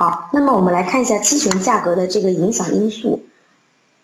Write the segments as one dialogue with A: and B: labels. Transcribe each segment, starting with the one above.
A: 好，那么我们来看一下期权价格的这个影响因素，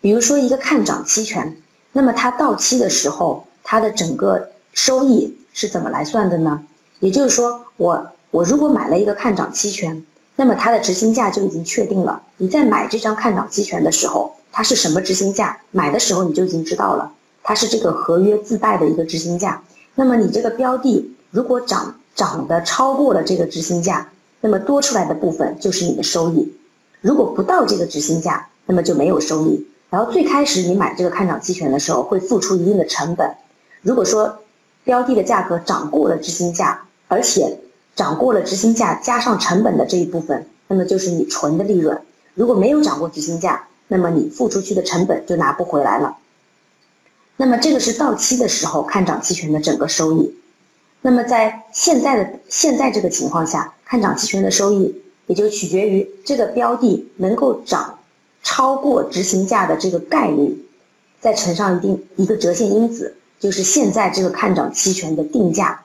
A: 比如说一个看涨期权，那么它到期的时候，它的整个收益是怎么来算的呢？也就是说，我我如果买了一个看涨期权，那么它的执行价就已经确定了。你在买这张看涨期权的时候，它是什么执行价？买的时候你就已经知道了，它是这个合约自带的一个执行价。那么你这个标的如果涨涨的超过了这个执行价，那么多出来的部分就是你的收益，如果不到这个执行价，那么就没有收益。然后最开始你买这个看涨期权的时候，会付出一定的成本。如果说标的的价格涨过了执行价，而且涨过了执行价加上成本的这一部分，那么就是你纯的利润。如果没有涨过执行价，那么你付出去的成本就拿不回来了。那么这个是到期的时候看涨期权的整个收益。那么在现在的现在这个情况下，看涨期权的收益也就取决于这个标的能够涨超过执行价的这个概率，再乘上一定一个折现因子，就是现在这个看涨期权的定价，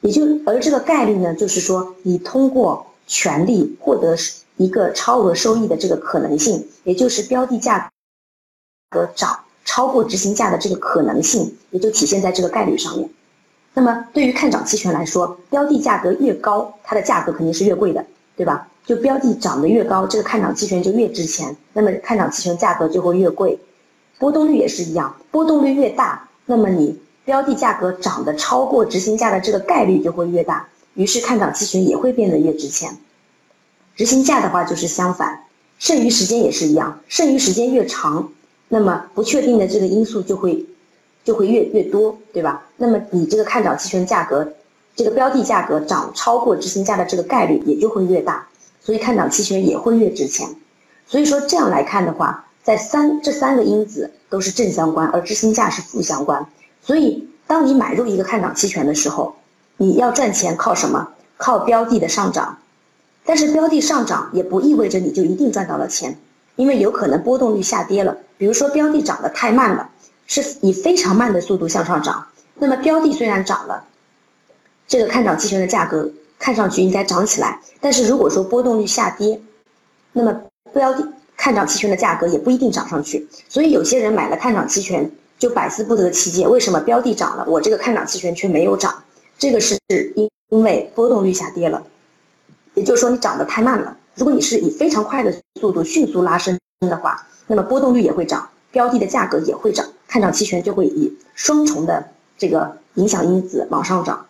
A: 也就而这个概率呢，就是说你通过权利获得一个超额收益的这个可能性，也就是标的价格涨超过执行价的这个可能性，也就体现在这个概率上面。那么对于看涨期权来说，标的价格越高，它的价格肯定是越贵的，对吧？就标的涨得越高，这个看涨期权就越值钱，那么看涨期权价格就会越贵。波动率也是一样，波动率越大，那么你标的价格涨得超过执行价的这个概率就会越大，于是看涨期权也会变得越值钱。执行价的话就是相反，剩余时间也是一样，剩余时间越长，那么不确定的这个因素就会。就会越越多，对吧？那么你这个看涨期权价格，这个标的价格涨超过执行价的这个概率也就会越大，所以看涨期权也会越值钱。所以说这样来看的话，在三这三个因子都是正相关，而执行价是负相关。所以当你买入一个看涨期权的时候，你要赚钱靠什么？靠标的的上涨。但是标的上涨也不意味着你就一定赚到了钱，因为有可能波动率下跌了。比如说标的涨得太慢了。是以非常慢的速度向上涨，那么标的虽然涨了，这个看涨期权的价格看上去应该涨起来，但是如果说波动率下跌，那么标的看涨期权的价格也不一定涨上去。所以有些人买了看涨期权就百思不得其解，为什么标的涨了，我这个看涨期权却没有涨？这个是因因为波动率下跌了，也就是说你涨得太慢了。如果你是以非常快的速度迅速拉升的话，那么波动率也会涨，标的的价格也会涨。看涨期权就会以双重的这个影响因子往上涨。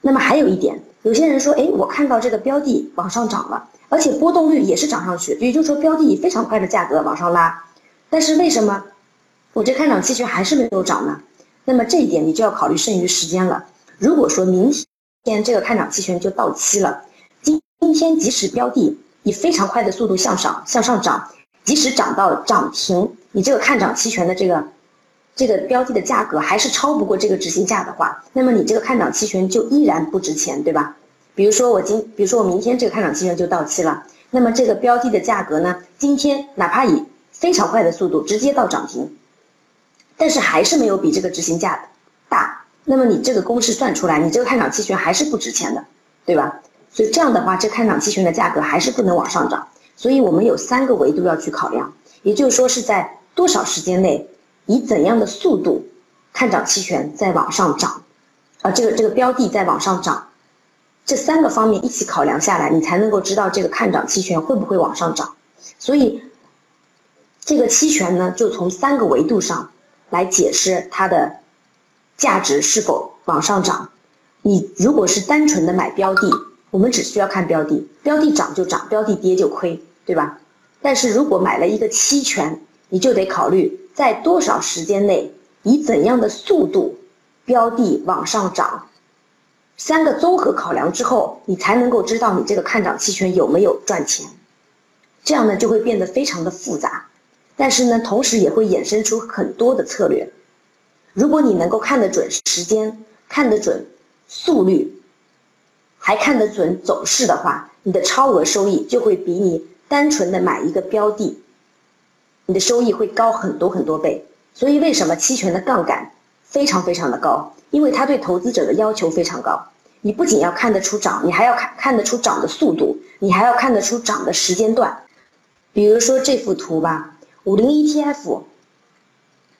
A: 那么还有一点，有些人说，哎，我看到这个标的往上涨了，而且波动率也是涨上去，也就是说标的以非常快的价格往上拉，但是为什么我这看涨期权还是没有涨呢？那么这一点你就要考虑剩余时间了。如果说明天这个看涨期权就到期了，今今天即使标的以非常快的速度向上向上涨。即使涨到涨停，你这个看涨期权的这个这个标的的价格还是超不过这个执行价的话，那么你这个看涨期权就依然不值钱，对吧？比如说我今，比如说我明天这个看涨期权就到期了，那么这个标的的价格呢，今天哪怕以非常快的速度直接到涨停，但是还是没有比这个执行价大，那么你这个公式算出来，你这个看涨期权还是不值钱的，对吧？所以这样的话，这看涨期权的价格还是不能往上涨。所以我们有三个维度要去考量，也就是说是在多少时间内，以怎样的速度看涨期权在往上涨，啊，这个这个标的在往上涨，这三个方面一起考量下来，你才能够知道这个看涨期权会不会往上涨。所以，这个期权呢，就从三个维度上来解释它的价值是否往上涨。你如果是单纯的买标的，我们只需要看标的，标的涨就涨，标的跌就亏。对吧？但是如果买了一个期权，你就得考虑在多少时间内，以怎样的速度，标的往上涨，三个综合考量之后，你才能够知道你这个看涨期权有没有赚钱。这样呢就会变得非常的复杂，但是呢同时也会衍生出很多的策略。如果你能够看得准时间，看得准速率，还看得准走势的话，你的超额收益就会比你。单纯的买一个标的，你的收益会高很多很多倍。所以为什么期权的杠杆非常非常的高？因为它对投资者的要求非常高。你不仅要看得出涨，你还要看看得出涨的速度，你还要看得出涨的时间段。比如说这幅图吧，五零 ETF，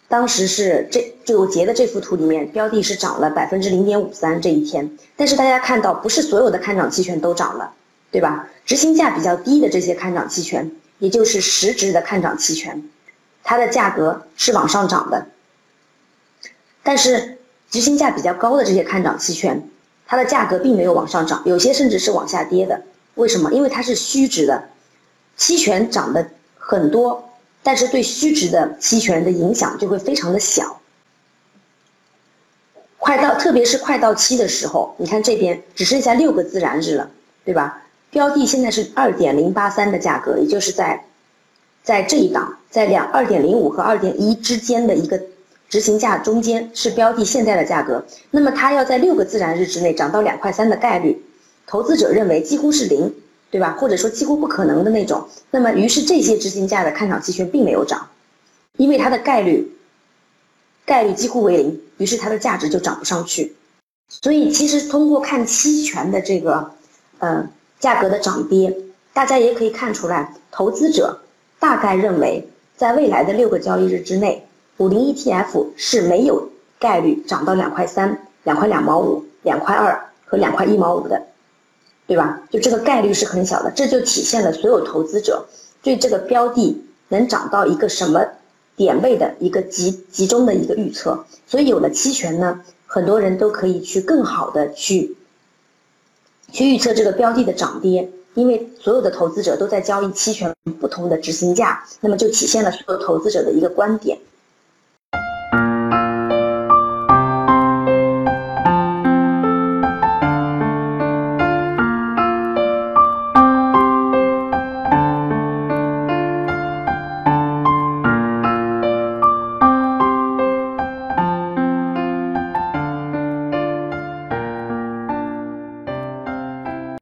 A: 当时是这就我截的这幅图里面，标的是涨了百分之零点五三这一天。但是大家看到，不是所有的看涨期权都涨了，对吧？执行价比较低的这些看涨期权，也就是实值的看涨期权，它的价格是往上涨的。但是执行价比较高的这些看涨期权，它的价格并没有往上涨，有些甚至是往下跌的。为什么？因为它是虚值的，期权涨的很多，但是对虚值的期权的影响就会非常的小。快到，特别是快到期的时候，你看这边只剩下六个自然日了，对吧？标的现在是二点零八三的价格，也就是在，在这一档，在两二点零五和二点一之间的一个。执行价中间是标的现在的价格，那么它要在六个自然日之内涨到两块三的概率，投资者认为几乎是零，对吧？或者说几乎不可能的那种。那么于是这些执行价的看涨期权并没有涨，因为它的概率概率几乎为零，于是它的价值就涨不上去。所以其实通过看期权的这个呃价格的涨跌，大家也可以看出来，投资者大概认为在未来的六个交易日之内。五零 ETF 是没有概率涨到两块三、两块两毛五、两块二和两块一毛五的，对吧？就这个概率是很小的，这就体现了所有投资者对这个标的能涨到一个什么点位的一个集集中的一个预测。所以有了期权呢，很多人都可以去更好的去去预测这个标的的涨跌，因为所有的投资者都在交易期权不同的执行价，那么就体现了所有投资者的一个观点。